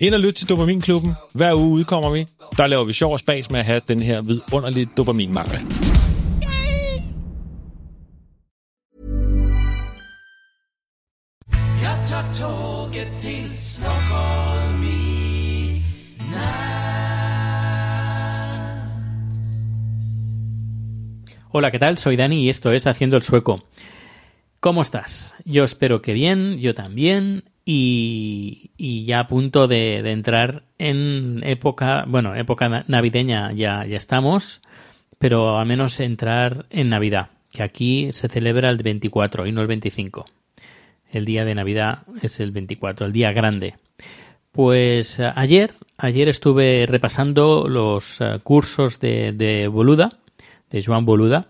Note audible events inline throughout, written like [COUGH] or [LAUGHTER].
Ind og lyt til Dopaminklubben. Hver uge udkommer vi. Der laver vi sjov og spas med at have den her vidunderlige dopaminmangel. Jeg tager toget til Stockholm i Hola, ¿qué tal? Soy Dani y esto es Haciendo el Sueco. ¿Cómo estás? Yo espero que bien, yo también, y, ya a punto de, entrar en época, bueno, época na- navideña ya, ya estamos, pero al menos entrar en Navidad, que aquí se celebra el 24 y no el 25. El día de Navidad es el 24, el día grande. Pues eh, ayer, ayer estuve repasando los eh, cursos de, de Boluda, de Joan Boluda,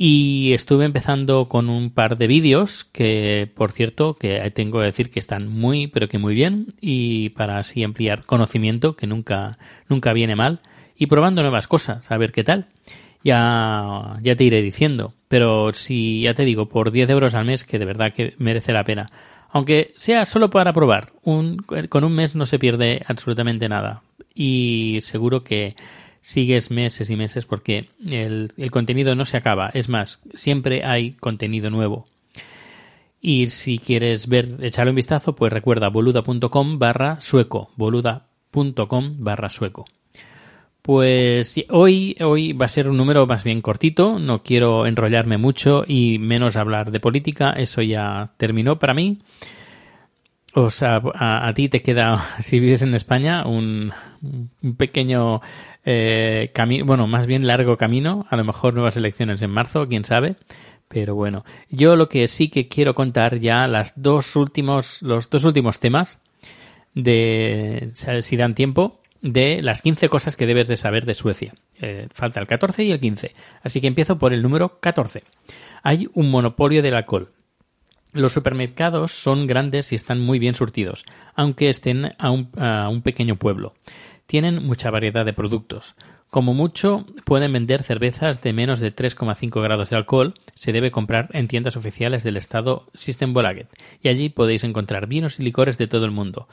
y estuve empezando con un par de vídeos que, por cierto, que tengo que decir que están muy, pero que muy bien, y para así ampliar conocimiento, que nunca, nunca viene mal, y probando nuevas cosas, a ver qué tal. Ya, ya te iré diciendo, pero si ya te digo, por 10 euros al mes, que de verdad que merece la pena. Aunque sea solo para probar, un, con un mes no se pierde absolutamente nada. Y seguro que sigues meses y meses porque el, el contenido no se acaba. Es más, siempre hay contenido nuevo. Y si quieres ver, echarle un vistazo, pues recuerda boluda.com barra sueco. boluda.com barra sueco. Pues hoy, hoy va a ser un número más bien cortito, no quiero enrollarme mucho y menos hablar de política, eso ya terminó para mí. O sea, a, ti te queda, [LAUGHS] si vives en España, un, un pequeño eh, camino, bueno, más bien largo camino, a lo mejor nuevas elecciones en marzo, quién sabe. Pero bueno, yo lo que sí que quiero contar ya las dos últimos, los dos últimos temas de, si dan tiempo, de las 15 cosas que debes de saber de Suecia. Eh, falta el 14 y el 15. Así que empiezo por el número 14. Hay un monopolio del alcohol. Los supermercados son grandes y están muy bien surtidos, aunque estén a un, pequeño pueblo. Tienen mucha variedad de productos. Como mucho, pueden vender cervezas de menos de 3,5 grados de alcohol. Se debe comprar en tiendas oficiales del estado Systembolaget. Y allí podéis encontrar vinos y licores de todo el mundo.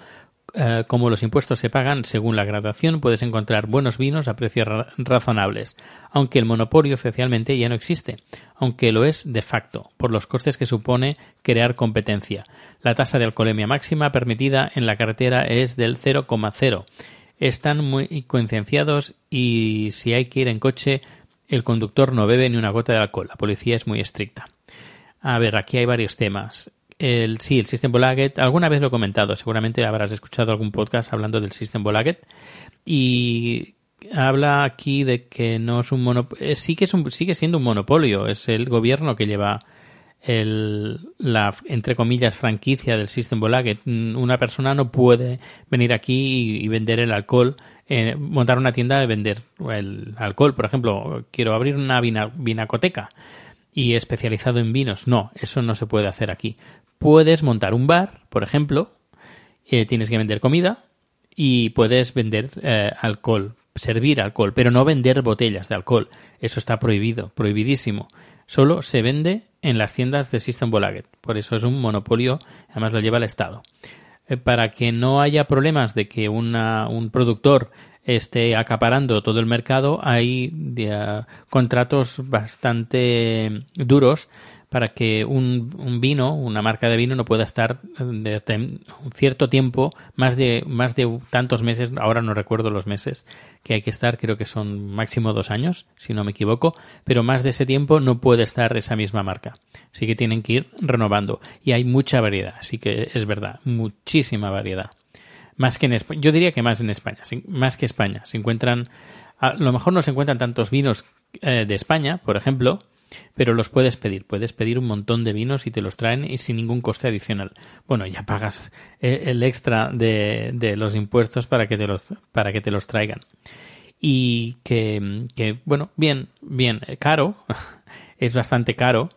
Eh, como los impuestos se pagan según la graduación, puedes encontrar buenos vinos a precios ra razonables, aunque el monopolio oficialmente ya no existe, aunque lo es de facto, por los costes que supone crear competencia. La tasa de alcoholemia máxima permitida en la carretera es del 0,0. Están muy concienciados y si hay que ir en coche, el conductor no bebe ni una gota de alcohol. La policía es muy estricta. A ver, aquí hay varios temas. El, sí, el System Bolaget, alguna vez lo he comentado, seguramente habrás escuchado algún podcast hablando del System Bolaget. Y habla aquí de que no es un monopolio, sí que es un, sigue siendo un monopolio, es el gobierno que lleva el, la, entre comillas, franquicia del System Bolaget. Una persona no puede venir aquí y, vender el alcohol, eh, montar una tienda de vender el alcohol, por ejemplo, quiero abrir una vina, vinacoteca y especializado en vinos. No, eso no se puede hacer aquí. Puedes montar un bar, por ejemplo, eh, tienes que vender comida y puedes vender eh, alcohol, servir alcohol, pero no vender botellas de alcohol. Eso está prohibido, prohibidísimo. Solo se vende en las tiendas de System Bolaget. Por eso es un monopolio, además lo lleva el Estado. Eh, para que no haya problemas de que una, un productor esté acaparando todo el mercado, hay uh, contratos bastante duros para que un, un vino, una marca de vino, no pueda estar de tem- un cierto tiempo, más de, más de tantos meses, ahora no recuerdo los meses que hay que estar, creo que son máximo dos años, si no me equivoco, pero más de ese tiempo no puede estar esa misma marca. Así que tienen que ir renovando. Y hay mucha variedad, así que es verdad, muchísima variedad. Más que en España, yo diría que más en España, más que España. Se encuentran, a lo mejor no se encuentran tantos vinos eh, de España, por ejemplo, pero los puedes pedir. Puedes pedir un montón de vinos y te los traen y sin ningún coste adicional. Bueno, ya pagas eh, el extra de, de los impuestos para que te los, para que te los traigan. Y que, que, bueno, bien, bien, eh, caro, [LAUGHS] es bastante caro.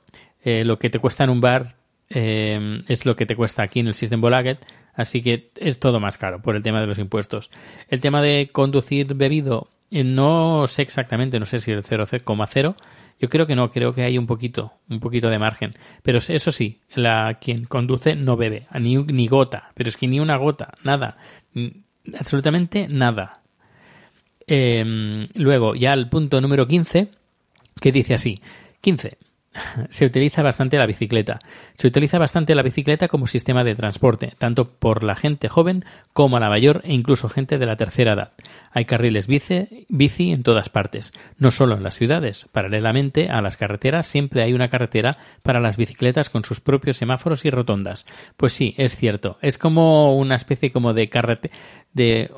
Lo que te cuesta en un bar eh, es lo que te cuesta aquí en el System Bolaget, así que es todo más caro por el tema de los impuestos. El tema de conducir bebido, eh, no sé exactamente, no sé si el 0,0, yo creo que no, creo que hay un poquito, un poquito de margen. Pero eso sí, la, quien conduce no bebe, ni, ni gota, pero es que ni una gota, nada, absolutamente nada. Eh, luego, ya el punto número 15, que dice así: 15. [LAUGHS] Se utiliza bastante la bicicleta. Se utiliza bastante la bicicleta como sistema de transporte, tanto por la gente joven como a la mayor e incluso gente de la tercera edad. Hay carriles bici, en todas partes, no solo en las ciudades. Paralelamente a las carreteras siempre hay una carretera para las bicicletas con sus propios semáforos y rotondas. Pues sí, es cierto. Es como una especie como de carrete de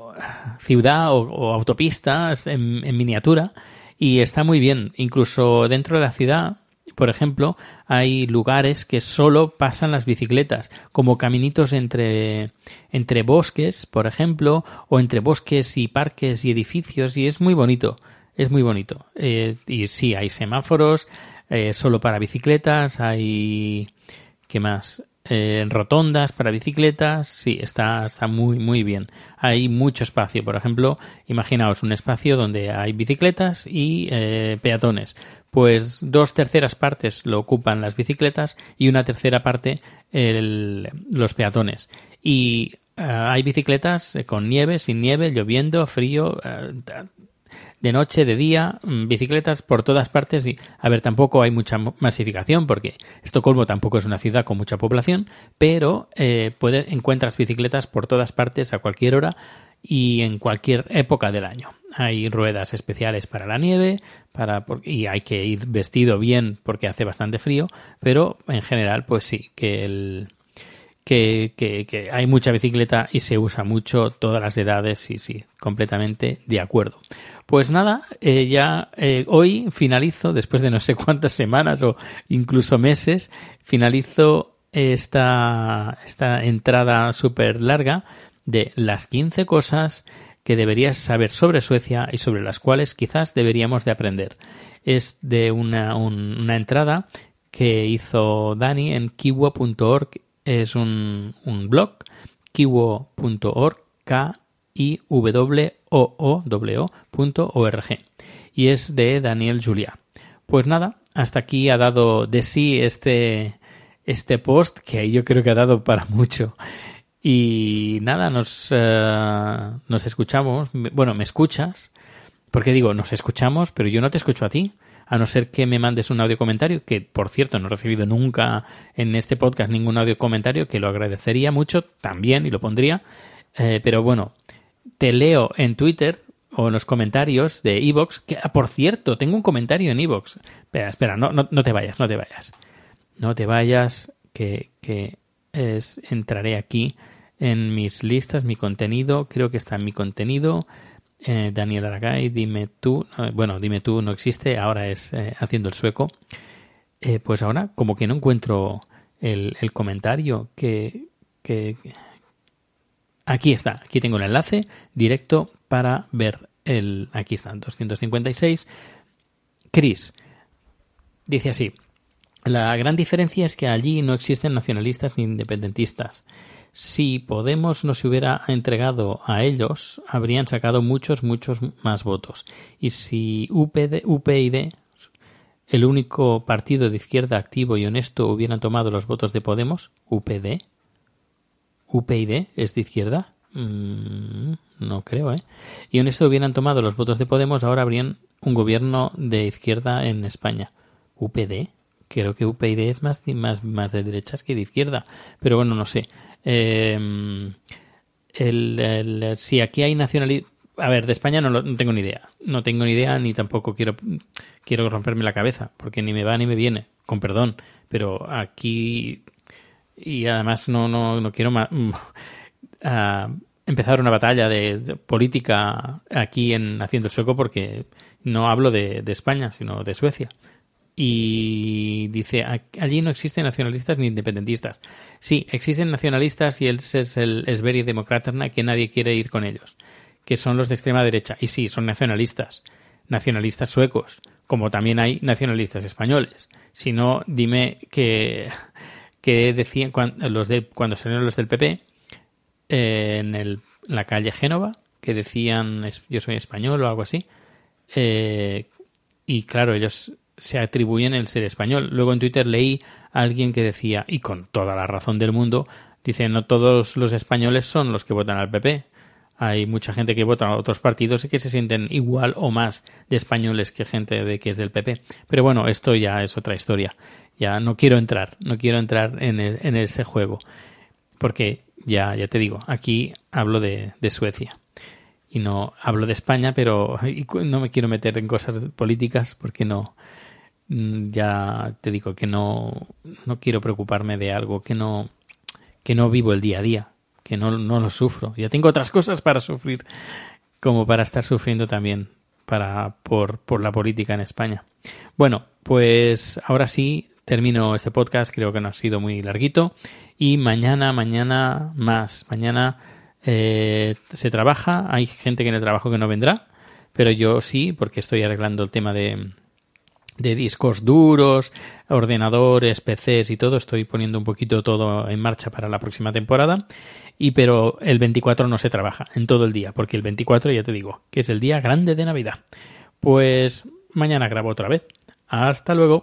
ciudad o, autopistas en miniatura y está muy bien. Incluso dentro de la ciudad por ejemplo, hay lugares que solo pasan las bicicletas, como caminitos entre, entre bosques, por ejemplo, o entre bosques y parques y edificios, y es muy bonito, es muy bonito. Eh, y sí, hay semáforos eh, solo para bicicletas, hay... ¿Qué más? Eh, rotondas para bicicletas, sí, está, está muy, muy bien. Hay mucho espacio, por ejemplo, imaginaos un espacio donde hay bicicletas y eh, peatones. Pues dos terceras partes lo ocupan las bicicletas y una tercera parte los peatones. Y eh, hay bicicletas eh, con nieve, sin nieve, lloviendo, frío, de noche, de día, mm, bicicletas por todas partes y, a ver, tampoco hay mucha masificación porque Estocolmo tampoco es una ciudad con mucha población, pero eh, encuentras bicicletas por todas partes a cualquier hora y en cualquier época del año. Hay ruedas especiales para la nieve, para y hay que ir vestido bien porque hace bastante frío, pero en general, pues sí, que el que, que- que hay mucha bicicleta y se usa mucho todas las edades, sí, sí, completamente de acuerdo. Pues nada, eh, ya eh, hoy finalizo, después de no sé cuántas semanas o incluso meses, finalizo esta, esta entrada súper larga de las 15 cosas que deberías saber sobre Suecia y sobre las cuales quizás deberíamos de aprender. Es de una, un- una entrada que hizo Dani en kiwo.org. Es un, un blog, kiwo.org, k i w o o w -O punto org. Y es de Daniel Julia. Pues nada, hasta aquí ha dado de sí este, este post que yo creo que ha dado para [LAUGHS] mucho. Y nada, nos, eh, nos escuchamos. Bueno, me escuchas. Porque digo, nos escuchamos, pero yo no te escucho a ti. A no ser que me mandes un audio comentario, que por cierto no he recibido nunca en este podcast ningún audio comentario, que lo agradecería mucho también y lo pondría. Eh, pero bueno, te leo en Twitter o en los comentarios de Evox, que ah, por cierto, tengo un comentario en Evox. Espera, espera, no, no, no te vayas, no te vayas. No te vayas, que, que es, entraré aquí en mis listas, mi contenido, creo que está en mi contenido. Eh, Daniel Aragay, dime tú, bueno, dime tú no existe, ahora es eh, haciendo el sueco. Eh, pues ahora como que no encuentro el, el comentario que, que... Aquí está, aquí tengo el enlace directo para ver el... Aquí están, 256. Chris dice así. La gran diferencia es que allí no existen nacionalistas ni independentistas. Si Podemos no se hubiera entregado a ellos, habrían sacado muchos, muchos más votos. Y si UPD, el único partido de izquierda activo y honesto, hubieran tomado los votos de Podemos, UPD, UPyD es de izquierda, Mm, no creo, ¿eh? Y honesto hubieran tomado los votos de Podemos, ahora habrían un gobierno de izquierda en España. UPD, creo que UPyD es más, más, más de derechas que de izquierda, pero bueno, no sé. Eh, el, si aquí hay nacionalistas... A ver, de España no, lo- no tengo ni idea. No tengo ni idea ni tampoco quiero, quiero romperme la cabeza, porque ni me va ni me viene, con perdón. Pero aquí... Y además no, no, no quiero ma- a [LAUGHS] empezar una batalla de, política aquí en Haciendo Sueco porque no hablo de, España, sino de Suecia. Y dice, "A- allí no existen nacionalistas ni independentistas. Sí, existen nacionalistas y ese es el Sveri Demokraterna que nadie quiere ir con ellos, que son los de extrema derecha. Y sí, son nacionalistas, nacionalistas suecos, como también hay nacionalistas españoles. Si no, dime que, que decían cuan- los de, cuando salieron los del PP, eh, en, el- la calle Génova, que decían yo soy español o algo así. Eh, y claro, ellos se atribuyen el ser español. Luego en Twitter leí a alguien que decía, y con toda la razón del mundo, dice, no todos los españoles son los que votan al PP. Hay mucha gente que vota a otros partidos y que se sienten igual o más de españoles que gente de que es del PP. Pero bueno, esto ya es otra historia. Ya no quiero entrar, no quiero entrar en, en ese juego. Porque ya, ya te digo, aquí hablo de, de Suecia. Y no hablo de España, pero [LAUGHS] no me quiero meter en cosas políticas porque no. mm, Ya te digo que no, no quiero preocuparme de algo que no, que no vivo el día a día, que no, no lo sufro. Ya tengo otras cosas para sufrir, como para estar sufriendo también para, por, por la política en España. Bueno, pues ahora sí termino este podcast, creo que no ha sido muy larguito. Y mañana, mañana más. Mañana eh, se trabaja, hay gente que en el trabajo que no vendrá, pero yo sí, porque estoy arreglando el tema de, de discos duros, ordenadores, PCs y todo. Estoy poniendo un poquito todo en marcha para la próxima temporada. Y pero el 24 no se trabaja en todo el día, porque el 24 ya te digo que es el día grande de Navidad. Pues mañana grabo otra vez. Hasta luego.